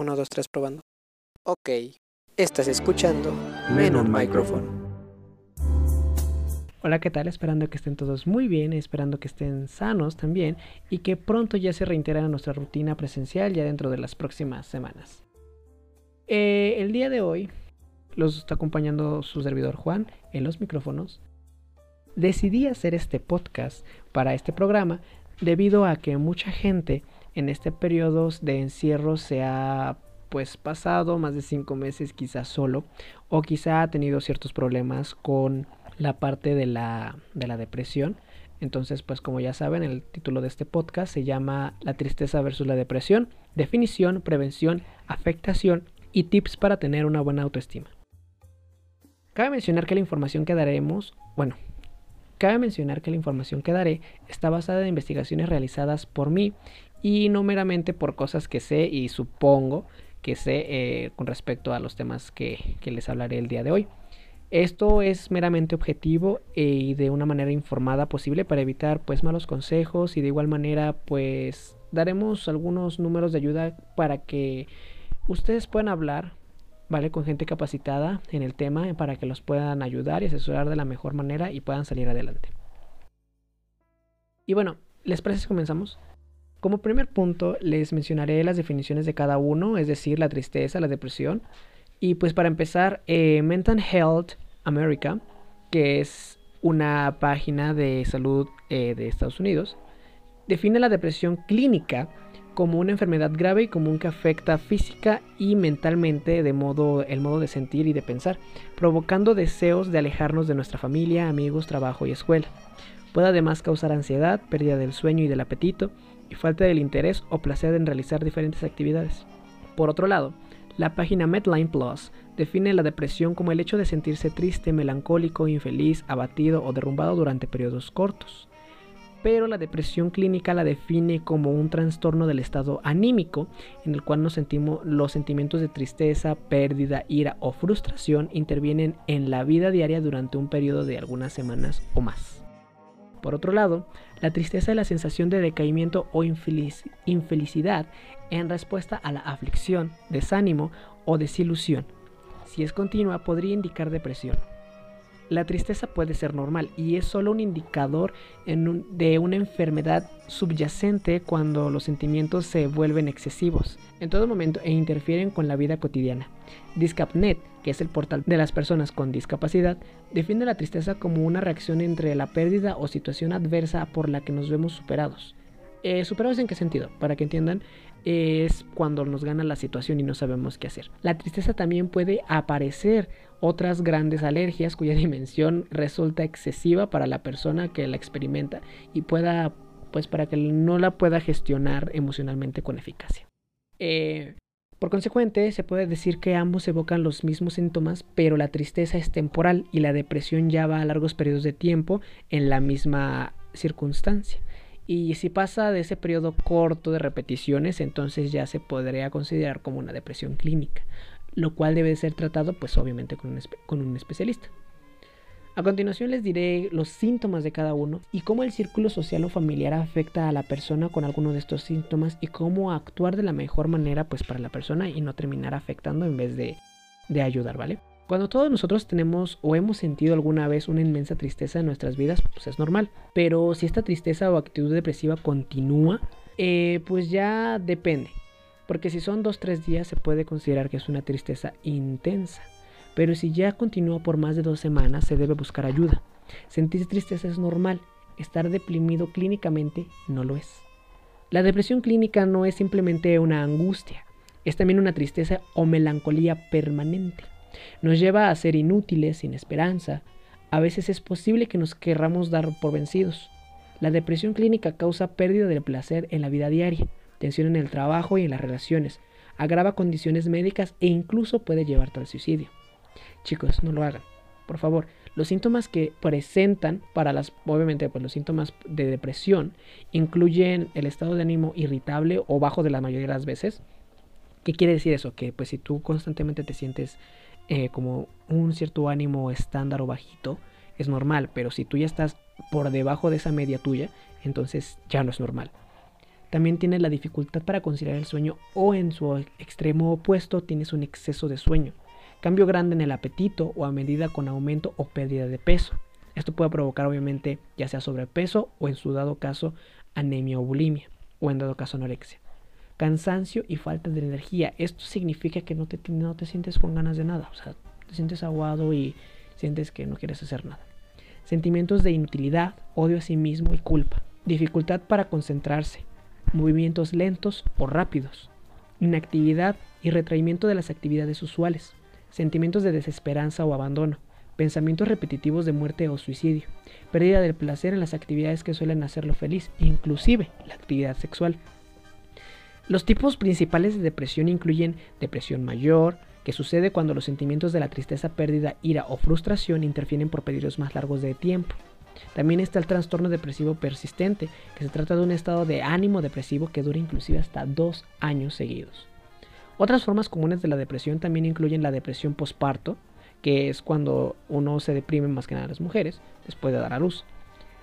1, 2, 3 probando. Ok, estás escuchando Menon Microphone. Hola, ¿qué tal? Esperando que estén todos muy bien, esperando que estén sanos también y que pronto ya se reintegren a nuestra rutina presencial ya dentro de las próximas semanas. Eh, el día de hoy los está acompañando su servidor Juan en los micrófonos. Decidí hacer este podcast para este programa debido a que mucha gente en este periodo de encierro se ha pues pasado más de cinco meses quizás solo o quizá ha tenido ciertos problemas con la parte de la, de la depresión. Entonces, pues como ya saben, el título de este podcast se llama La tristeza versus la depresión, definición, prevención, afectación y tips para tener una buena autoestima. Cabe mencionar que la información que daremos, bueno, cabe mencionar que la información que daré está basada en investigaciones realizadas por mí y no meramente por cosas que sé y supongo que sé eh, con respecto a los temas que, que, les hablaré el día de hoy. Esto es meramente objetivo y de una manera informada posible para evitar pues malos consejos y de igual manera pues daremos algunos números de ayuda para que ustedes puedan hablar ¿vale? Con gente capacitada en el tema para que los puedan ayudar y asesorar de la mejor manera y puedan salir adelante. Y bueno, ¿les parece si comenzamos? Como primer punto, les mencionaré las definiciones de cada uno, es decir, la tristeza, la depresión. Y pues para empezar, eh, Mental Health America, que es una página de salud eh, de Estados Unidos, define la depresión clínica como una enfermedad grave y común que afecta física y mentalmente de modo, el modo de sentir y de pensar, provocando deseos de alejarnos de nuestra familia, amigos, trabajo y escuela. Puede además causar ansiedad, pérdida del sueño y del apetito, y falta del interés o placer en realizar diferentes actividades. Por otro lado, la página Medline Plus define la depresión como el hecho de sentirse triste, melancólico, infeliz, abatido o derrumbado durante periodos cortos. Pero la depresión clínica la define como un trastorno del estado anímico en el cual nos sentimos los sentimientos de tristeza, pérdida, ira o frustración intervienen en la vida diaria durante un periodo de algunas semanas o más. Por otro lado, la tristeza es la sensación de decaimiento o infelicidad en respuesta a la aflicción, desánimo o desilusión. Si es continua, podría indicar depresión. La tristeza puede ser normal y es solo un indicador de una enfermedad subyacente cuando los sentimientos se vuelven excesivos en todo momento e interfieren con la vida cotidiana. Discapnet, que es el portal de las personas con discapacidad, define la tristeza como una reacción entre la pérdida o situación adversa por la que nos vemos superados. Eh, ¿Superados en qué sentido? Para que entiendan, es cuando nos gana la situación y no sabemos qué hacer. La tristeza también puede aparecer otras grandes alergias cuya dimensión resulta excesiva para la persona que la experimenta y pueda, pues para que no la pueda gestionar emocionalmente con eficacia. Eh, por consecuente, se puede decir que ambos evocan los mismos síntomas, pero la tristeza es temporal y la depresión ya va a largos periodos de tiempo en la misma circunstancia. Y si pasa de ese periodo corto de repeticiones, entonces ya se podría considerar como una depresión clínica, lo cual debe ser tratado pues obviamente con un, con un especialista. A continuación les diré los síntomas de cada uno y cómo el círculo social o familiar afecta a la persona con alguno de estos síntomas y cómo actuar de la mejor manera pues para la persona y no terminar afectando en vez de, de ayudar, ¿vale? Cuando todos nosotros tenemos o hemos sentido alguna vez una inmensa tristeza en nuestras vidas, pues es normal. Pero si esta tristeza o actitud depresiva continúa, eh, pues ya depende. Porque si son dos tres días se puede considerar que es una tristeza intensa. Pero si ya continúa por más de dos semanas se debe buscar ayuda. Sentir tristeza es normal. Estar deprimido clínicamente no lo es. La depresión clínica no es simplemente una angustia, es también una tristeza o melancolía permanente. Nos lleva a ser inútiles, sin esperanza. A veces es posible que nos querramos dar por vencidos. La depresión clínica causa pérdida del placer en la vida diaria, tensión en el trabajo y en las relaciones, agrava condiciones médicas e incluso puede llevarte al suicidio. Chicos, no lo hagan. Por favor, los síntomas que presentan para las, obviamente, pues los síntomas de depresión incluyen el estado de ánimo irritable o bajo de la mayoría de las veces. ¿Qué quiere decir eso? Que pues si tú constantemente te sientes eh, como un cierto ánimo estándar o bajito, es normal, pero si tú ya estás por debajo de esa media tuya, entonces ya no es normal. También tienes la dificultad para conciliar el sueño o en su extremo opuesto tienes un exceso de sueño. Cambio grande en el apetito o a medida con aumento o pérdida de peso. Esto puede provocar obviamente ya sea sobrepeso o en su dado caso anemia o bulimia o en dado caso anorexia. Cansancio y falta de energía. Esto significa que no te, no te sientes con ganas de nada. O sea, te sientes aguado y sientes que no quieres hacer nada. Sentimientos de inutilidad, odio a sí mismo y culpa. Dificultad para concentrarse. Movimientos lentos o rápidos. Inactividad y retraimiento de las actividades usuales. Sentimientos de desesperanza o abandono pensamientos repetitivos de muerte o suicidio, pérdida del placer en las actividades que suelen hacerlo feliz, inclusive la actividad sexual. Los tipos principales de depresión incluyen depresión mayor, que sucede cuando los sentimientos de la tristeza, pérdida, ira o frustración interfieren por periodos más largos de tiempo. También está el trastorno depresivo persistente, que se trata de un estado de ánimo depresivo que dura inclusive hasta dos años seguidos. Otras formas comunes de la depresión también incluyen la depresión posparto, que es cuando uno se deprime más que nada las mujeres después de dar a luz.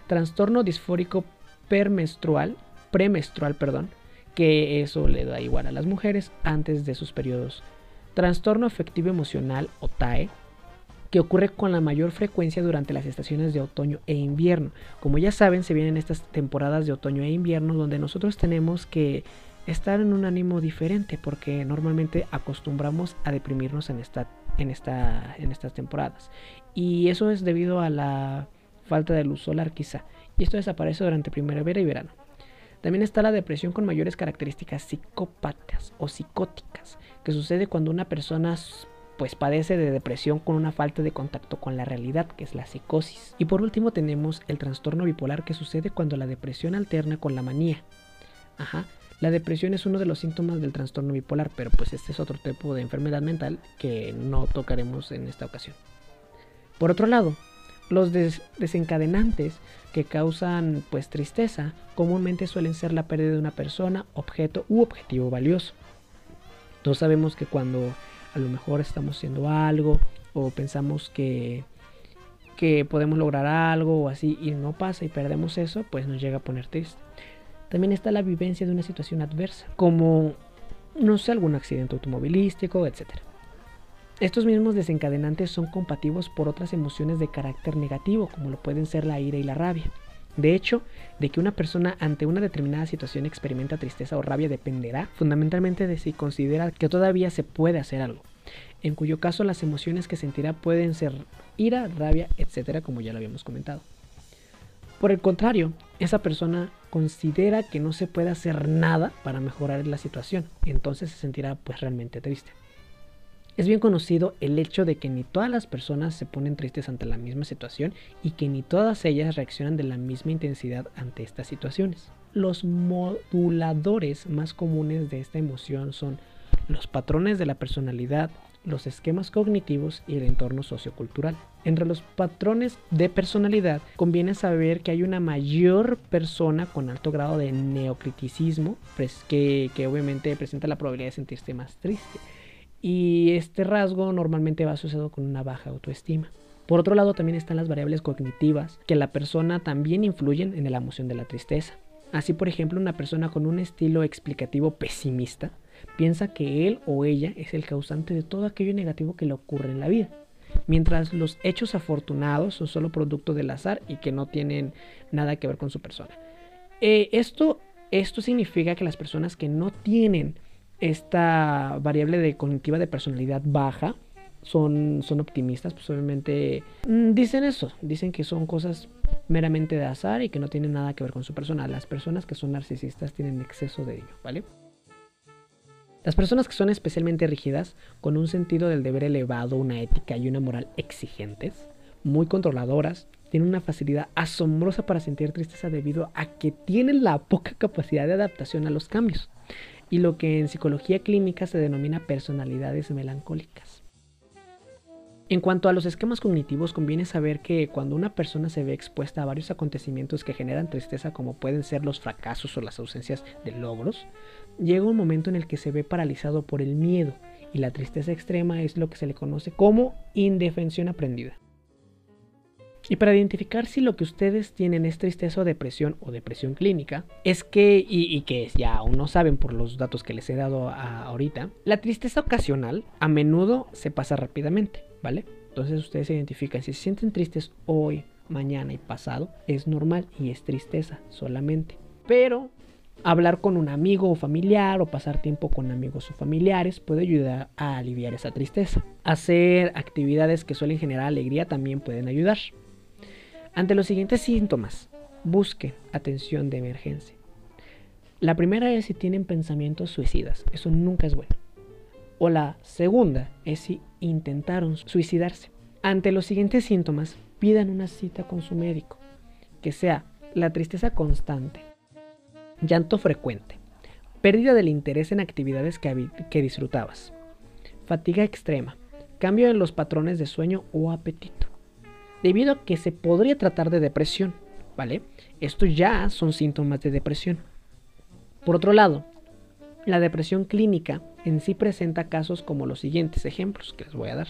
Trastorno disfórico permenstrual, premenstrual, perdón, que eso le da igual a las mujeres antes de sus periodos. Trastorno afectivo emocional o TAE, que ocurre con la mayor frecuencia durante las estaciones de otoño e invierno. Como ya saben, se vienen estas temporadas de otoño e invierno donde nosotros tenemos que estar en un ánimo diferente porque normalmente acostumbramos a deprimirnos en esta en, esta, en estas temporadas. Y eso es debido a la falta de luz solar quizá. Y esto desaparece durante primavera y verano. También está la depresión con mayores características psicópatas o psicóticas, que sucede cuando una persona pues padece de depresión con una falta de contacto con la realidad, que es la psicosis. Y por último tenemos el trastorno bipolar que sucede cuando la depresión alterna con la manía. Ajá, la depresión es uno de los síntomas del trastorno bipolar, pero pues este es otro tipo de enfermedad mental que no tocaremos en esta ocasión. Por otro lado, los desencadenantes que causan pues tristeza comúnmente suelen ser la pérdida de una persona, objeto u objetivo valioso. Todos sabemos que cuando a lo mejor estamos haciendo algo o pensamos que que podemos lograr algo o así y no pasa y perdemos eso, pues nos llega a poner triste. También está la vivencia de una situación adversa, como, no sé, algún accidente automovilístico, etc. Estos mismos desencadenantes son compatibles por otras emociones de carácter negativo, como lo pueden ser la ira y la rabia. De hecho, de que una persona ante una determinada situación experimenta tristeza o rabia dependerá fundamentalmente de si considera que todavía se puede hacer algo, en cuyo caso las emociones que sentirá pueden ser ira, rabia, etcétera, como ya lo habíamos comentado. Por el contrario, esa persona considera que no se puede hacer nada para mejorar la situación y entonces se sentirá pues realmente triste. Es bien conocido el hecho de que ni todas las personas se ponen tristes ante la misma situación y que ni todas ellas reaccionan de la misma intensidad ante estas situaciones. Los moduladores más comunes de esta emoción son los patrones de la personalidad, los esquemas cognitivos y el entorno sociocultural. Entre los patrones de personalidad conviene saber que hay una mayor persona con alto grado de neocriticismo, pues, que, que obviamente presenta la probabilidad de sentirse más triste. Y este rasgo normalmente va asociado con una baja autoestima. Por otro lado, también están las variables cognitivas, que la persona también influyen en la emoción de la tristeza. Así, por ejemplo, una persona con un estilo explicativo pesimista piensa que él o ella es el causante de todo aquello negativo que le ocurre en la vida, mientras los hechos afortunados son solo producto del azar y que no tienen nada que ver con su persona. Eh, esto, esto significa que las personas que no tienen esta variable de cognitiva de personalidad baja son, son optimistas, pues obviamente mm, dicen eso, dicen que son cosas meramente de azar y que no tienen nada que ver con su persona. Las personas que son narcisistas tienen exceso de ello, ¿vale? Las personas que son especialmente rígidas, con un sentido del deber elevado, una ética y una moral exigentes, muy controladoras, tienen una facilidad asombrosa para sentir tristeza debido a que tienen la poca capacidad de adaptación a los cambios, y lo que en psicología clínica se denomina personalidades melancólicas. En cuanto a los esquemas cognitivos, conviene saber que cuando una persona se ve expuesta a varios acontecimientos que generan tristeza, como pueden ser los fracasos o las ausencias de logros, llega un momento en el que se ve paralizado por el miedo y la tristeza extrema es lo que se le conoce como indefensión aprendida. Y para identificar si lo que ustedes tienen es tristeza o depresión o depresión clínica, es que, y, que ya aún no saben por los datos que les he dado ahorita, la tristeza ocasional a menudo se pasa rápidamente, Entonces ustedes se identifican si se sienten tristes hoy, mañana y pasado, es normal y es tristeza solamente. Pero hablar con un amigo o familiar o pasar tiempo con amigos o familiares puede ayudar a aliviar esa tristeza. Hacer actividades que suelen generar alegría también pueden ayudar. Ante los siguientes síntomas, busque atención de emergencia. La primera es si tienen pensamientos suicidas, eso nunca es bueno. O la segunda es si intentaron suicidarse. Ante los siguientes síntomas, pidan una cita con su médico, que sea la tristeza constante, llanto frecuente, pérdida del interés en actividades que, disfrutabas, fatiga extrema, cambio en los patrones de sueño o apetito, debido a que se podría tratar de depresión, ¿vale? Estos ya son síntomas de depresión. Por otro lado, la depresión clínica en sí presenta casos como los siguientes ejemplos que les voy a dar.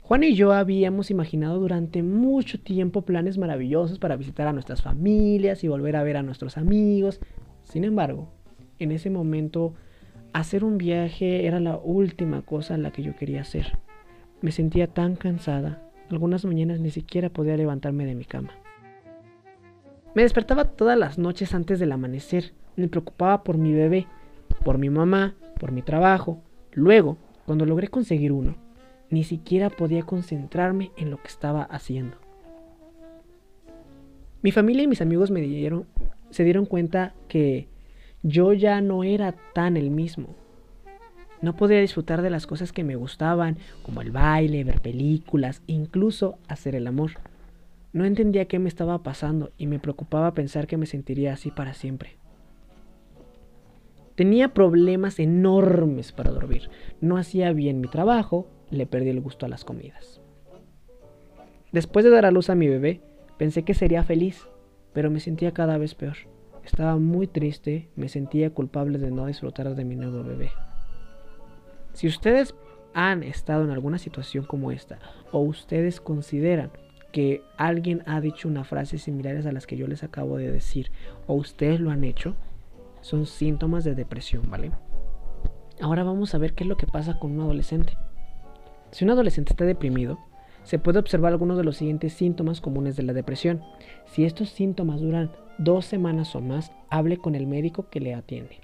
Juan y yo habíamos imaginado durante mucho tiempo planes maravillosos para visitar a nuestras familias y volver a ver a nuestros amigos. Sin embargo, en ese momento, hacer un viaje era la última cosa la que yo quería hacer. Me sentía tan cansada, algunas mañanas ni siquiera podía levantarme de mi cama. Me despertaba todas las noches antes del amanecer, me preocupaba por mi bebé, por mi mamá, por mi trabajo. Luego, cuando logré conseguir uno, ni siquiera podía concentrarme en lo que estaba haciendo. Mi familia y mis amigos me dieron, se dieron cuenta que yo ya no era tan el mismo. No podía disfrutar de las cosas que me gustaban, como el baile, ver películas, incluso hacer el amor. No entendía qué me estaba pasando y me preocupaba pensar que me sentiría así para siempre. Tenía problemas enormes para dormir. No hacía bien mi trabajo, le perdí el gusto a las comidas. Después de dar a luz a mi bebé, pensé que sería feliz, pero me sentía cada vez peor. Estaba muy triste, me sentía culpable de no disfrutar de mi nuevo bebé. Si ustedes han estado en alguna situación como esta, o ustedes consideran que alguien ha dicho una frase similares a las que yo les acabo de decir, o ustedes lo han hecho, son síntomas de depresión, ¿vale? Ahora vamos a ver qué es lo que pasa con un adolescente. Si un adolescente está deprimido, se puede observar algunos de los siguientes síntomas comunes de la depresión. Si estos síntomas duran dos semanas o más, hable con el médico que le atiende.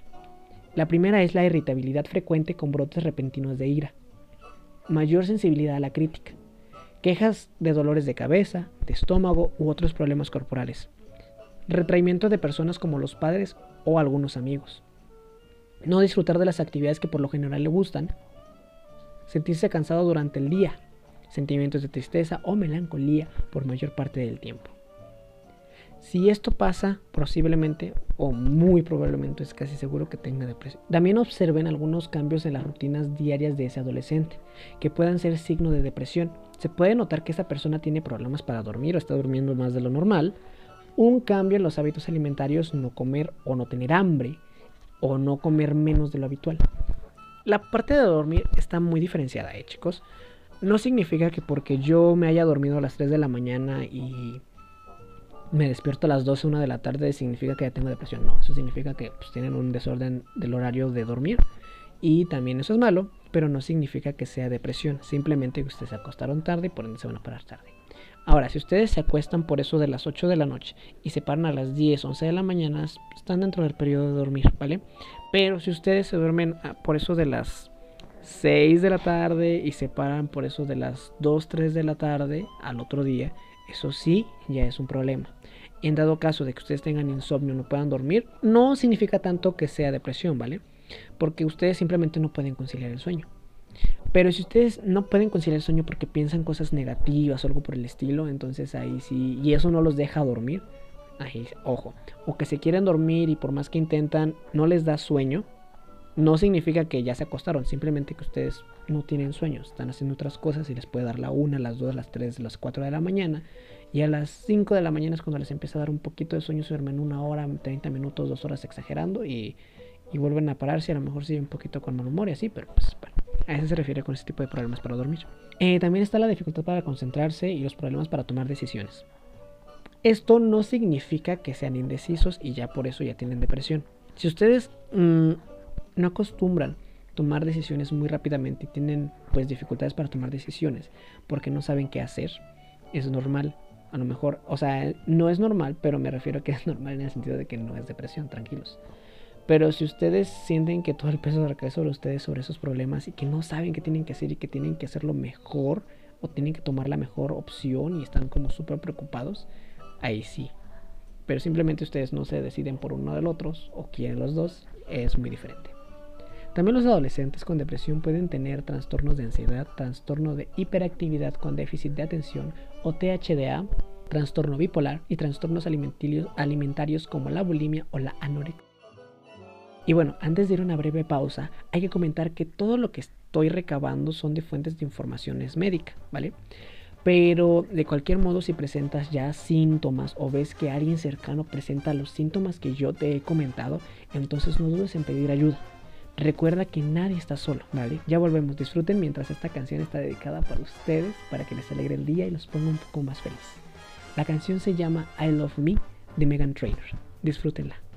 La primera es la irritabilidad frecuente con brotes repentinos de ira, mayor sensibilidad a la crítica, quejas de dolores de cabeza, de estómago u otros problemas corporales, retraimiento de personas como los padres o algunos amigos, no disfrutar de las actividades que por lo general le gustan, sentirse cansado durante el día, sentimientos de tristeza o melancolía por mayor parte del tiempo. Si esto pasa, posiblemente o muy probablemente es casi seguro que tenga depresión. También observen algunos cambios en las rutinas diarias de ese adolescente, que puedan ser signo de depresión. Se puede notar que esa persona tiene problemas para dormir o está durmiendo más de lo normal. Un cambio en los hábitos alimentarios, no comer o no tener hambre, o no comer menos de lo habitual la parte de dormir está muy diferenciada, ¿eh, chicos? No significa que porque yo me haya dormido a las 3 de la mañana y me despierto a las 12, 1 de la tarde, significa que ya tengo depresión. No, eso significa que pues, tienen un desorden del horario de dormir. Y también eso es malo, pero no significa que sea depresión. Simplemente que ustedes se acostaron tarde y por ende se van a parar tarde. Ahora, si ustedes se acuestan por eso de las 8 de la noche y se paran a las 10, 11 de la mañana, están dentro del periodo de dormir, ¿vale? Pero si ustedes se duermen ah, por eso de las 6 de la tarde y se paran por eso de las 2, 3 de la tarde al otro día, eso sí ya es un problema. En dado caso de que ustedes tengan insomnio, no puedan dormir, no significa tanto que sea depresión, ¿vale? Porque ustedes simplemente no pueden conciliar el sueño. Pero si ustedes no pueden conciliar el sueño porque piensan cosas negativas o algo por el estilo, entonces ahí sí, y eso no los deja dormir, ahí, ojo, o que se quieren dormir y por más que intentan no les da sueño, no significa que ya se acostaron, simplemente que ustedes no tienen sueño, están haciendo otras cosas y les puede dar la 1, las 2, las 3, las 4 de la mañana. Y a las 5 de la mañana es cuando les empieza a dar un poquito de sueño, se duermen una hora, 30 minutos, 2 horas exagerando y, y vuelven a pararse. A lo mejor siguen un poquito con mal humor y así, pero pues bueno, a eso se refiere con ese tipo de problemas para dormir. Eh, también está la dificultad para concentrarse y los problemas para tomar decisiones. Esto no significa que sean indecisos y ya por eso ya tienen depresión. Si ustedes mm, no acostumbran tomar decisiones muy rápidamente y tienen pues dificultades para tomar decisiones porque no saben qué hacer, es normal. A lo mejor, o sea, no es normal, pero me refiero a que es normal en el sentido de que no es depresión, tranquilos. Pero si ustedes sienten que todo el peso recae sobre ustedes, sobre esos problemas y que no saben qué tienen que hacer y que tienen que hacerlo mejor o tienen que tomar la mejor opción y están como súper preocupados, ahí sí. Pero simplemente ustedes no se deciden por uno del otro o quieren los dos, es muy diferente. También los adolescentes con depresión pueden tener trastornos de ansiedad, trastorno de hiperactividad con déficit de atención o THDA, trastorno bipolar y trastornos alimentarios, como la bulimia o la anorexia. Y bueno, antes de ir a una breve pausa, hay que comentar que todo lo que estoy recabando son de fuentes de informaciones médicas, ¿vale? Pero de cualquier modo, si presentas ya síntomas o ves que alguien cercano presenta los síntomas que yo te he comentado, entonces no dudes en pedir ayuda. Recuerda que nadie está solo, ¿vale? Ya volvemos, disfruten mientras esta canción está dedicada para ustedes, para que les alegre el día y los ponga un poco más feliz. La canción se llama I Love Me de Megan Trainor. Disfrútenla.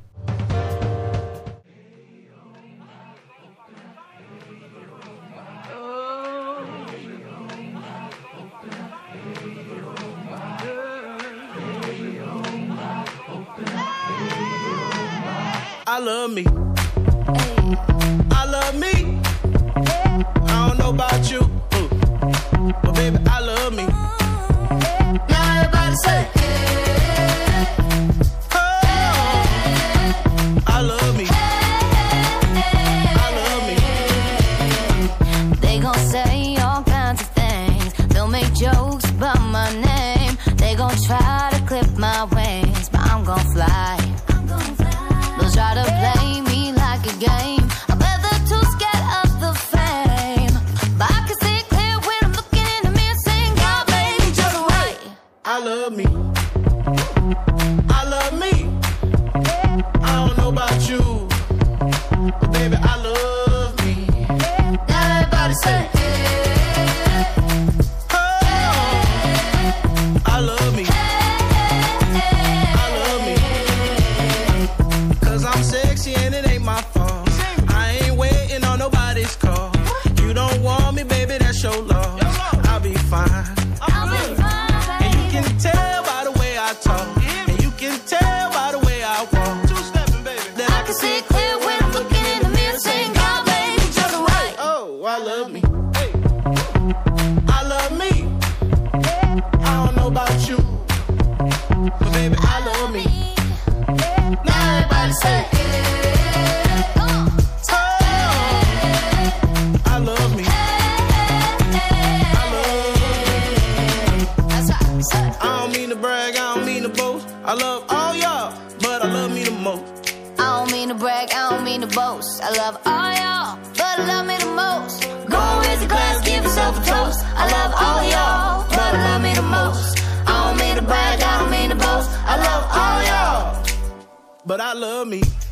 Love me.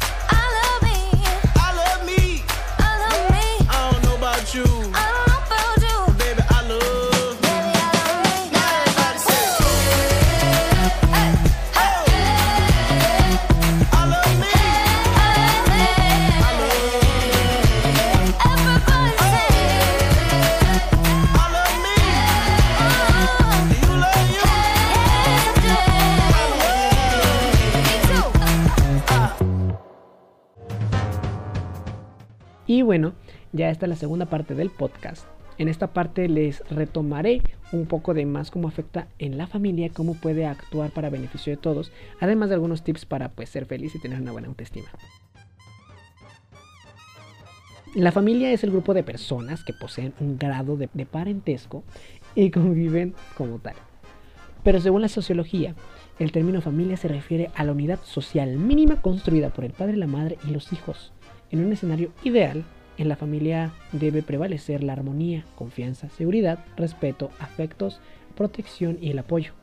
Ya está la segunda parte del podcast. En esta parte les retomaré un poco de más cómo afecta en la familia, cómo puede actuar para beneficio de todos, además de algunos tips para pues ser feliz y tener una buena autoestima. La familia es el grupo de personas que poseen un grado de, de parentesco y conviven como tal. Pero según la sociología, el término familia se refiere a la unidad social mínima construida por el padre, la madre y los hijos. En un escenario ideal, en la familia debe prevalecer la armonía, confianza, seguridad, respeto, afectos, protección y el apoyo,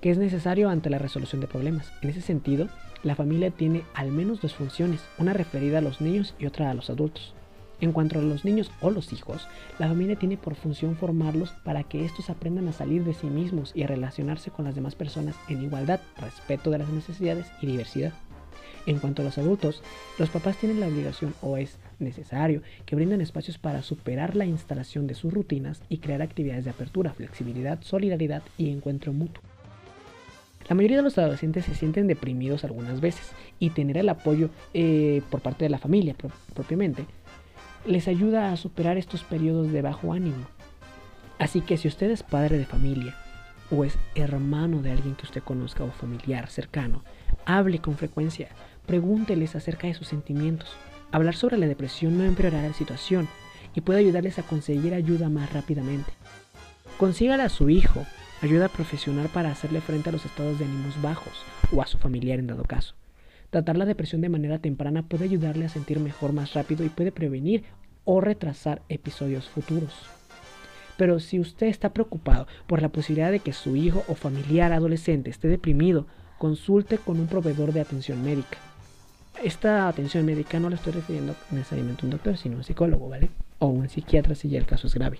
que es necesario ante la resolución de problemas. En ese sentido, la familia tiene al menos dos funciones, una referida a los niños y otra a los adultos. En cuanto a los niños o los hijos, la familia tiene por función formarlos para que estos aprendan a salir de sí mismos y a relacionarse con las demás personas en igualdad, respeto de las necesidades y diversidad. En cuanto a los adultos, los papás tienen la obligación o es necesario que brinden espacios para superar la instalación de sus rutinas y crear actividades de apertura, flexibilidad, solidaridad y encuentro mutuo. La mayoría de los adolescentes se sienten deprimidos algunas veces y tener el apoyo eh, por parte de la familia pro- propiamente les ayuda a superar estos periodos de bajo ánimo. Así que si usted es padre de familia o es hermano de alguien que usted conozca o familiar cercano, hable con frecuencia, pregúnteles acerca de sus sentimientos. Hablar sobre la depresión no empeorará la situación y puede ayudarles a conseguir ayuda más rápidamente. Consígale a su hijo ayuda profesional para hacerle frente a los estados de ánimos bajos o a su familiar en dado caso. Tratar la depresión de manera temprana puede ayudarle a sentir mejor más rápido y puede prevenir o retrasar episodios futuros. Pero si usted está preocupado por la posibilidad de que su hijo o familiar adolescente esté deprimido, consulte con un proveedor de atención médica. Esta atención médica no le estoy refiriendo necesariamente a un doctor, sino a un psicólogo, ¿vale? O un psiquiatra si ya el caso es grave.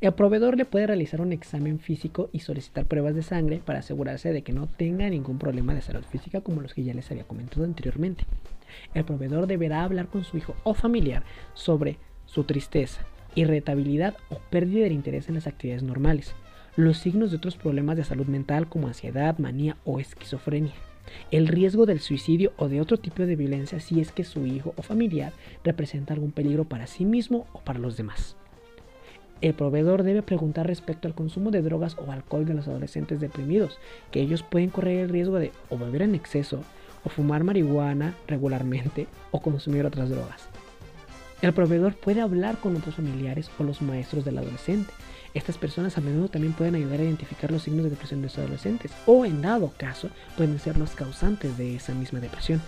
El proveedor le puede realizar un examen físico y solicitar pruebas de sangre para asegurarse de que no tenga ningún problema de salud física como los que ya les había comentado anteriormente. El proveedor deberá hablar con su hijo o familiar sobre su tristeza, irritabilidad o pérdida de interés en las actividades normales, los signos de otros problemas de salud mental como ansiedad, manía o esquizofrenia, el riesgo del suicidio o de otro tipo de violencia si es que su hijo o familiar representa algún peligro para sí mismo o para los demás. El proveedor debe preguntar respecto al consumo de drogas o alcohol de los adolescentes deprimidos, que ellos pueden correr el riesgo de o beber en exceso, o fumar marihuana regularmente, o consumir otras drogas. El proveedor puede hablar con otros familiares o los maestros del adolescente. Estas personas a menudo también pueden ayudar a identificar los signos de depresión de los adolescentes, o en dado caso, pueden ser los causantes de esa misma depresión.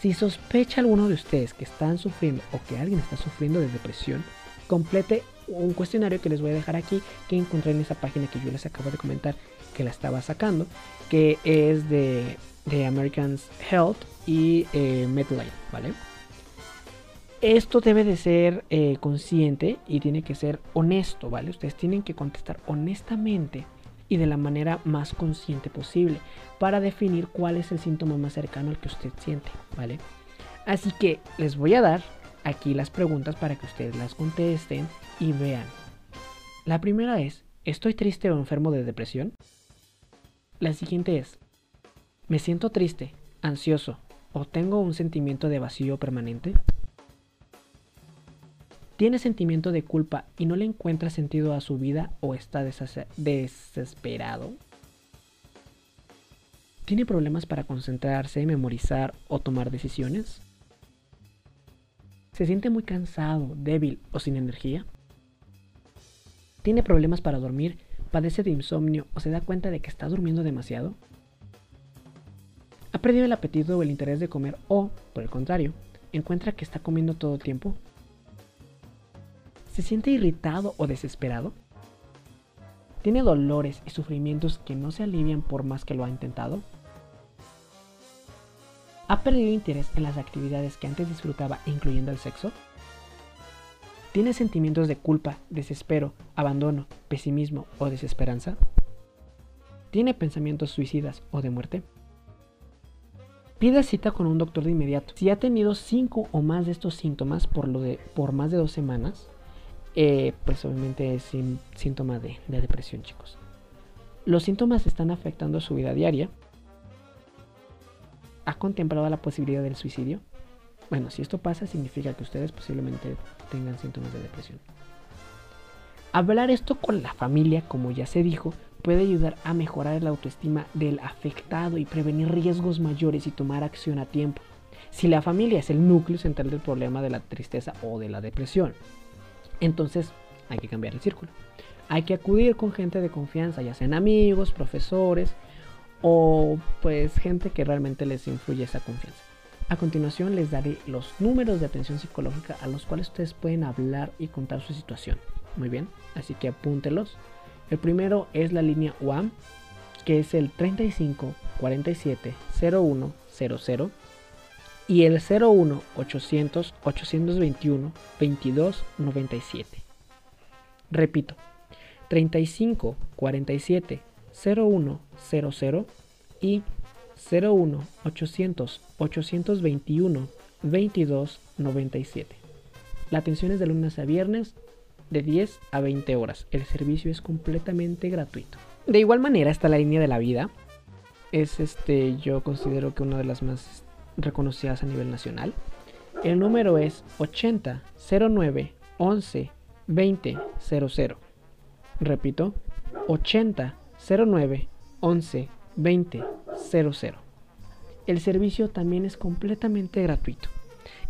Si sospecha alguno de ustedes que están sufriendo o que alguien está sufriendo de depresión, complete un cuestionario que les voy a dejar aquí que encontré en esa página que yo les acabo de comentar que la estaba sacando que es de, Americans Health y eh, Medline, ¿vale? Esto debe de ser eh, consciente y tiene que ser honesto, ¿vale? Ustedes tienen que contestar honestamente y de la manera más consciente posible para definir cuál es el síntoma más cercano al que usted siente, ¿vale? Así que les voy a dar aquí las preguntas para que ustedes las contesten y vean. La primera es, ¿estoy triste o enfermo de depresión? La siguiente es, ¿me siento triste, ansioso o tengo un sentimiento de vacío permanente? ¿Tiene sentimiento de culpa y no le encuentra sentido a su vida o está desesperado? ¿Tiene problemas para concentrarse, memorizar o tomar decisiones? ¿Se siente muy cansado, débil o sin energía? ¿Tiene problemas para dormir, padece de insomnio o se da cuenta de que está durmiendo demasiado? ¿Ha perdido el apetito o el interés de comer o, por el contrario, encuentra que está comiendo todo el tiempo? ¿Se siente irritado o desesperado? ¿Tiene dolores y sufrimientos que no se alivian por más que lo ha intentado? ¿Ha perdido interés en las actividades que antes disfrutaba, incluyendo el sexo? ¿Tiene sentimientos de culpa, desespero, abandono, pesimismo o desesperanza? ¿Tiene pensamientos suicidas o de muerte? Pida cita con un doctor de inmediato. Si ha tenido 5 o más de estos síntomas por, lo de, por más de dos semanas, eh, pues obviamente es síntoma de, de depresión, chicos. Los síntomas están afectando su vida diaria. ¿Ha contemplado la posibilidad del suicidio? Bueno, si esto pasa, significa que ustedes posiblemente tengan síntomas de depresión. Hablar esto con la familia, como ya se dijo, puede ayudar a mejorar la autoestima del afectado y prevenir riesgos mayores y tomar acción a tiempo. Si la familia es el núcleo central del problema de la tristeza o de la depresión, entonces hay que cambiar el círculo. Hay que acudir con gente de confianza, ya sean amigos, profesores o pues gente que realmente les influye esa confianza. A continuación les daré los números de atención psicológica a los cuales ustedes pueden hablar y contar su situación. Muy bien, así que apúntelos. El primero es la línea UAM, que es el 35 47 01 00. Y el 01 800 821 2297. Repito, 35 47 01 00 y 01 800 821 2297. La atención es de lunes a viernes de 10 a 20 horas. El servicio es completamente gratuito. De igual manera está la línea de la vida. Es este, yo considero que una de las más reconocidas a nivel nacional. El número es 80 09 11 20 00. Repito, 80 09 11 20 00. El servicio también es completamente gratuito.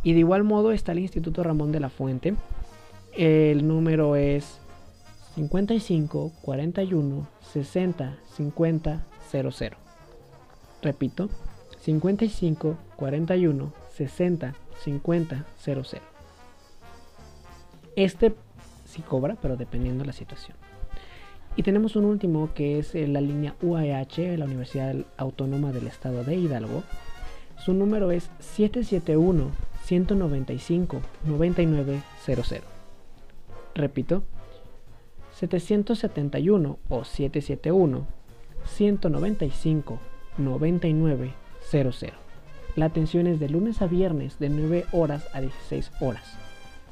Y de igual modo está el Instituto Ramón de la Fuente. El número es 55 41 60 50 00. Repito, 55 41 60 50 00. Este sí cobra, pero dependiendo de la situación. Y tenemos un último que es eh, la línea UAH, la Universidad Autónoma del Estado de Hidalgo. Su número es 771 195 9900. Repito, 771 o 771 195 9900. La atención es de lunes a viernes de 9 horas a 16 horas.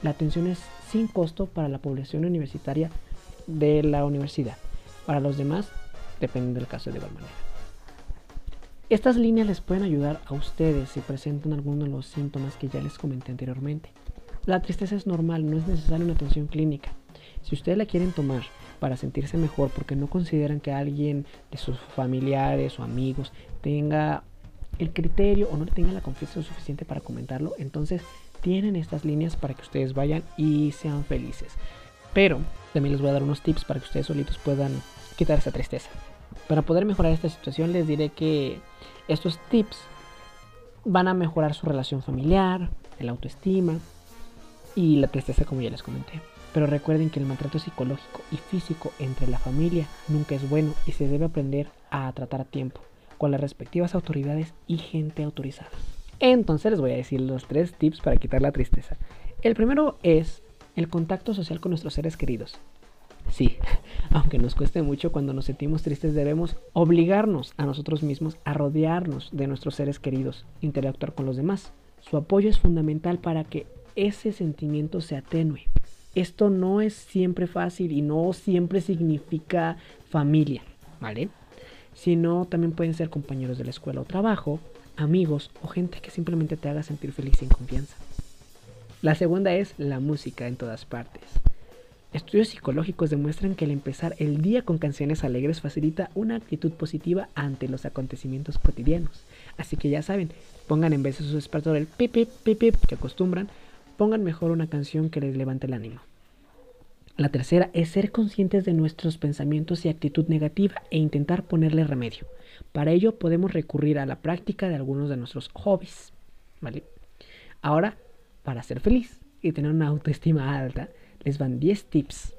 La atención es sin costo para la población universitaria de la universidad. Para los demás, depende del caso de igual manera. Estas líneas les pueden ayudar a ustedes si presentan alguno de los síntomas que ya les comenté anteriormente. La tristeza es normal, no es necesaria una atención clínica. Si ustedes la quieren tomar para sentirse mejor porque no consideran que alguien de sus familiares o amigos tenga el criterio o no tenga la confianza suficiente para comentarlo, entonces tienen estas líneas para que ustedes vayan y sean felices. Pero también les voy a dar unos tips para que ustedes solitos puedan quitar esa tristeza. Para poder mejorar esta situación les diré que estos tips van a mejorar su relación familiar, el autoestima y la tristeza como ya les comenté. Pero recuerden que el maltrato psicológico y físico entre la familia nunca es bueno y se debe aprender a tratar a tiempo con las respectivas autoridades y gente autorizada. Entonces les voy a decir los tres tips para quitar la tristeza. El primero es el contacto social con nuestros seres queridos. Sí, aunque nos cueste mucho cuando nos sentimos tristes debemos obligarnos a nosotros mismos a rodearnos de nuestros seres queridos, interactuar con los demás. Su apoyo es fundamental para que ese sentimiento se atenue. Esto no es siempre fácil y no siempre significa familia, ¿vale? Sino también pueden ser compañeros de la escuela o trabajo, amigos o gente que simplemente te haga sentir feliz y en confianza. La segunda es la música en todas partes. Estudios psicológicos demuestran que el empezar el día con canciones alegres facilita una actitud positiva ante los acontecimientos cotidianos. Así que ya saben, pongan en vez de su despertador el pip pip pip pip que acostumbran, pongan mejor una canción que les levante el ánimo. La tercera es ser conscientes de nuestros pensamientos y actitud negativa e intentar ponerle remedio. Para ello podemos recurrir a la práctica de algunos de nuestros hobbies. ¿Vale? Ahora para ser feliz y tener una autoestima alta, les van 10 tips.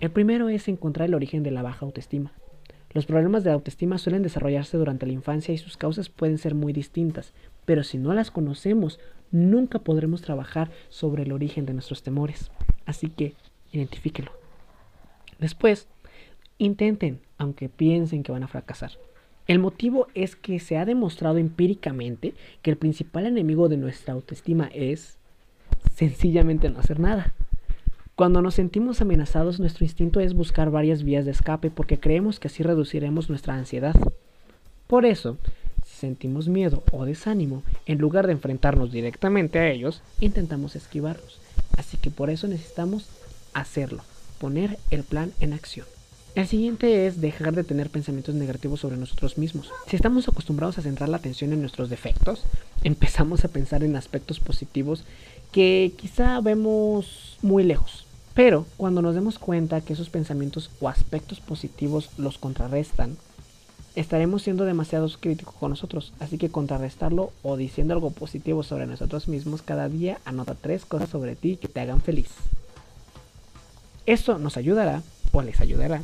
El primero es encontrar el origen de la baja autoestima. Los problemas de autoestima suelen desarrollarse durante la infancia y sus causas pueden ser muy distintas, pero si no las conocemos, nunca podremos trabajar sobre el origen de nuestros temores. Así que identifíquelo. Después, intenten, aunque piensen que van a fracasar. El motivo es que se ha demostrado empíricamente que el principal enemigo de nuestra autoestima es sencillamente no hacer nada. Cuando nos sentimos amenazados, nuestro instinto es buscar varias vías de escape porque creemos que así reduciremos nuestra ansiedad. Por eso, si sentimos miedo o desánimo, en lugar de enfrentarnos directamente a ellos, intentamos esquivarlos. Así que por eso necesitamos hacerlo, poner el plan en acción. El siguiente es dejar de tener pensamientos negativos sobre nosotros mismos. Si estamos acostumbrados a centrar la atención en nuestros defectos, empezamos a pensar en aspectos positivos que quizá vemos muy lejos. Pero cuando nos demos cuenta que esos pensamientos o aspectos positivos los contrarrestan, estaremos siendo demasiado críticos con nosotros. Así que contrarrestarlo o diciendo algo positivo sobre nosotros mismos cada día, anota tres cosas sobre ti que te hagan feliz. Esto nos ayudará o les ayudará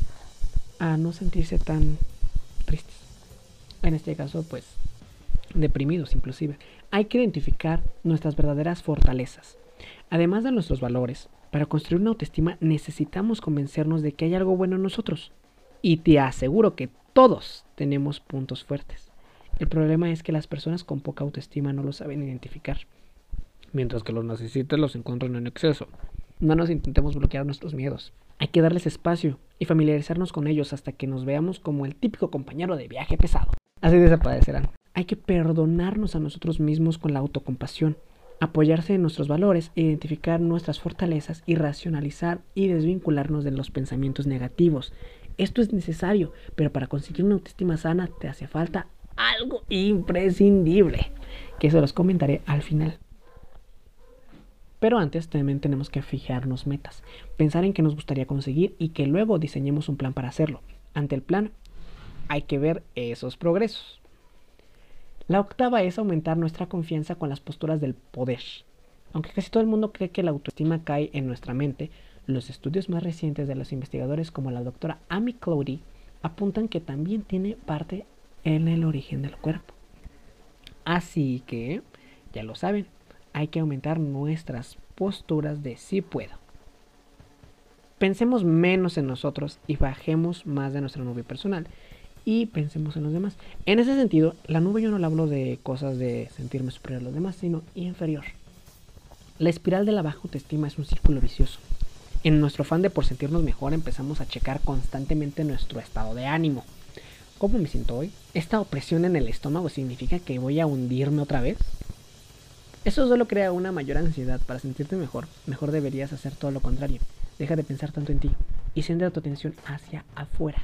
a no sentirse tan tristes. En este caso, pues deprimidos inclusive. hay que identificar nuestras verdaderas fortalezas. Además de nuestros valores, para construir una autoestima necesitamos convencernos de que hay algo bueno en nosotros. Y te aseguro que todos tenemos puntos fuertes. El problema es que las personas con poca autoestima no lo saben identificar, mientras que los narcisistas los encuentran en exceso. No nos intentemos bloquear nuestros miedos. Hay que darles espacio y familiarizarnos con ellos hasta que nos veamos como el típico compañero de viaje pesado. Así desaparecerán. Hay que perdonarnos a nosotros mismos con la autocompasión, apoyarse en nuestros valores, identificar nuestras fortalezas y racionalizar y desvincularnos de los pensamientos negativos. Esto es necesario, pero para conseguir una autoestima sana te hace falta algo imprescindible, que se los comentaré al final. Pero antes también tenemos que fijarnos metas, pensar en qué nos gustaría conseguir y que luego diseñemos un plan para hacerlo. Ante el plan hay que ver esos progresos. La octava es aumentar nuestra confianza con las posturas del poder. Aunque casi todo el mundo cree que la autoestima cae en nuestra mente, los estudios más recientes de los investigadores como la doctora Amy Cloudy apuntan que también tiene parte en el origen del cuerpo. Así que, ya lo saben, hay que aumentar nuestras posturas de sí puedo. Pensemos menos en nosotros y bajemos más de nuestra nube personal y pensemos en los demás. En ese sentido, la nube yo no le hablo de cosas de sentirme superior a los demás, sino inferior. La espiral de la baja autoestima es un círculo vicioso. En nuestro afán de por sentirnos mejor empezamos a checar constantemente nuestro estado de ánimo. ¿Cómo me siento hoy? ¿Esta opresión en el estómago significa que voy a hundirme otra vez? Eso solo crea una mayor ansiedad. Para sentirte mejor, mejor deberías hacer todo lo contrario. Deja de pensar tanto en ti y centra tu atención hacia afuera.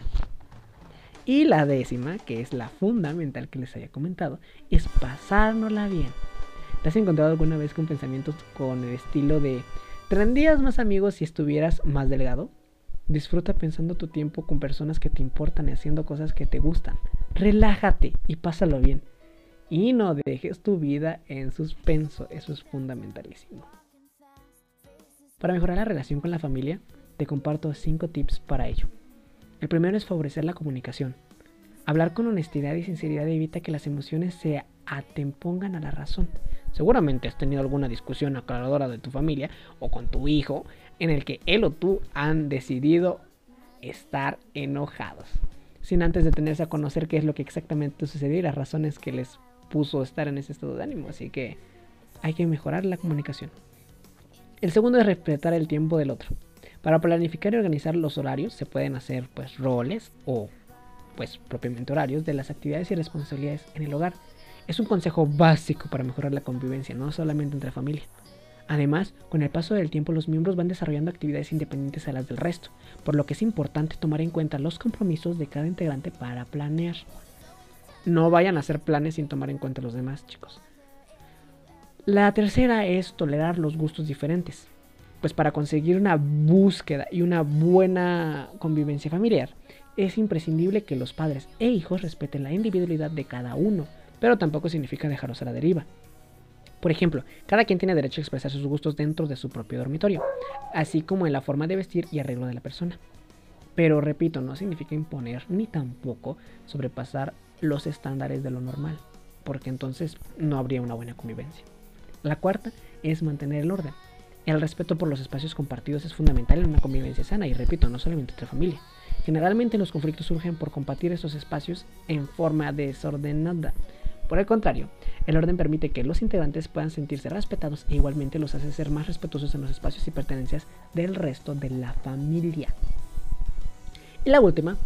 Y la décima, que es la fundamental que les había comentado, es pasárnosla bien. ¿Te has encontrado alguna vez con pensamientos con el estilo de ¿tendrías más amigos si estuvieras más delgado? Disfruta pensando tu tiempo con personas que te importan y haciendo cosas que te gustan. Relájate y pásalo bien. Y no dejes tu vida en suspenso. Eso es fundamentalísimo. Para mejorar la relación con la familia, te comparto 5 tips para ello. El primero es favorecer la comunicación. Hablar con honestidad y sinceridad evita que las emociones se atempongan a la razón. Seguramente has tenido alguna discusión aclaradora de tu familia o con tu hijo en el que él o tú han decidido estar enojados, sin antes detenerse a conocer qué es lo que exactamente sucedió y las razones que les puso estar en ese estado de ánimo. Así que hay que mejorar la comunicación. El segundo es respetar el tiempo del otro. Para planificar y organizar los horarios se pueden hacer pues roles o pues propiamente horarios de las actividades y responsabilidades en el hogar. Es un consejo básico para mejorar la convivencia, no solamente entre familia. Además, con el paso del tiempo los miembros van desarrollando actividades independientes a las del resto, por lo que es importante tomar en cuenta los compromisos de cada integrante para planear. No vayan a hacer planes sin tomar en cuenta los demás, chicos. La tercera es tolerar los gustos diferentes. Pues para conseguir una búsqueda y una buena convivencia familiar, es imprescindible que los padres e hijos respeten la individualidad de cada uno, pero tampoco significa dejarlos a la deriva. Por ejemplo, cada quien tiene derecho a expresar sus gustos dentro de su propio dormitorio, así como en la forma de vestir y arreglo de la persona. Pero repito, no significa imponer ni tampoco sobrepasar los estándares de lo normal, porque entonces no habría una buena convivencia. La cuarta es mantener el orden. El respeto por los espacios compartidos es fundamental en una convivencia sana y repito, no solamente entre familia. Generalmente los conflictos surgen por compartir esos espacios en forma desordenada. Por el contrario, el orden permite que los integrantes puedan sentirse respetados e igualmente los hace ser más respetuosos en los espacios y pertenencias del resto de la familia. Y la última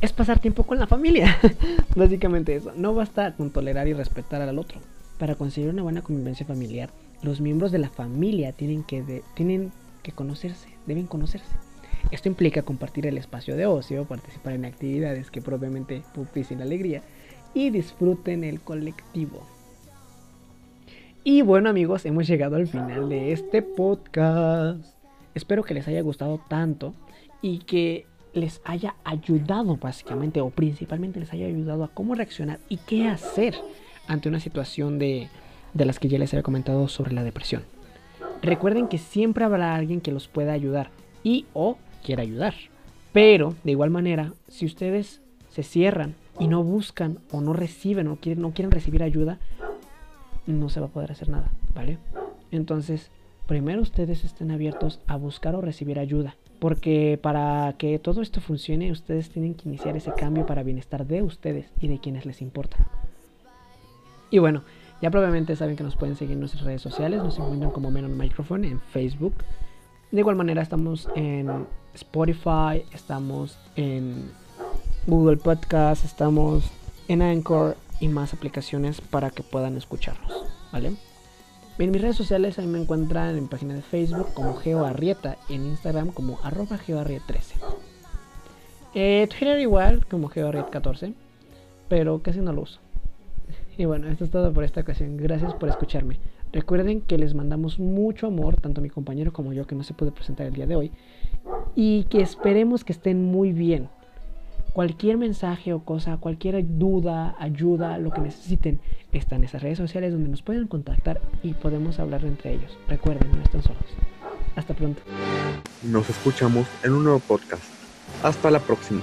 es pasar tiempo con la familia. Básicamente eso. No basta con tolerar y respetar al otro. Para conseguir una buena convivencia familiar, los miembros de la familia tienen que, tienen que conocerse, deben conocerse. Esto implica compartir el espacio de ocio, participar en actividades que propiamente propicien la alegría y disfruten el colectivo. Y bueno amigos, hemos llegado al final de este podcast. Espero que les haya gustado tanto y que les haya ayudado básicamente o principalmente les haya ayudado a cómo reaccionar y qué hacer ante una situación de, de las que ya les había comentado sobre la depresión. Recuerden que siempre habrá alguien que los pueda ayudar y o quiera ayudar. Pero de igual manera, si ustedes se cierran y no buscan o no reciben o quieren, no quieren recibir ayuda, no se va a poder hacer nada, ¿vale? Entonces, primero ustedes estén abiertos a buscar o recibir ayuda. Porque para que todo esto funcione, ustedes tienen que iniciar ese cambio para bienestar de ustedes y de quienes les importa. Y bueno, ya probablemente saben que nos pueden seguir en nuestras redes sociales. Nos encuentran como Menon Microphone en Facebook. De igual manera estamos en Spotify, estamos en Google Podcast, estamos en Anchor y más aplicaciones para que puedan escucharnos, ¿vale? En mis redes sociales ahí me encuentran en página de Facebook como GeoArrieta y en Instagram como arroba GeoArriet13. Eh, Twitter igual como GeoArriet14, pero casi no lo uso. Y bueno, esto es todo por esta ocasión. Gracias por escucharme. Recuerden que les mandamos mucho amor, tanto a mi compañero como yo, que no se puede presentar el día de hoy. Y que esperemos que estén muy bien. Cualquier mensaje o cosa, cualquier duda, ayuda, lo que necesiten, están esas redes sociales donde nos pueden contactar y podemos hablar entre ellos. Recuerden, no están solos. Hasta pronto. Nos escuchamos en un nuevo podcast. Hasta la próxima.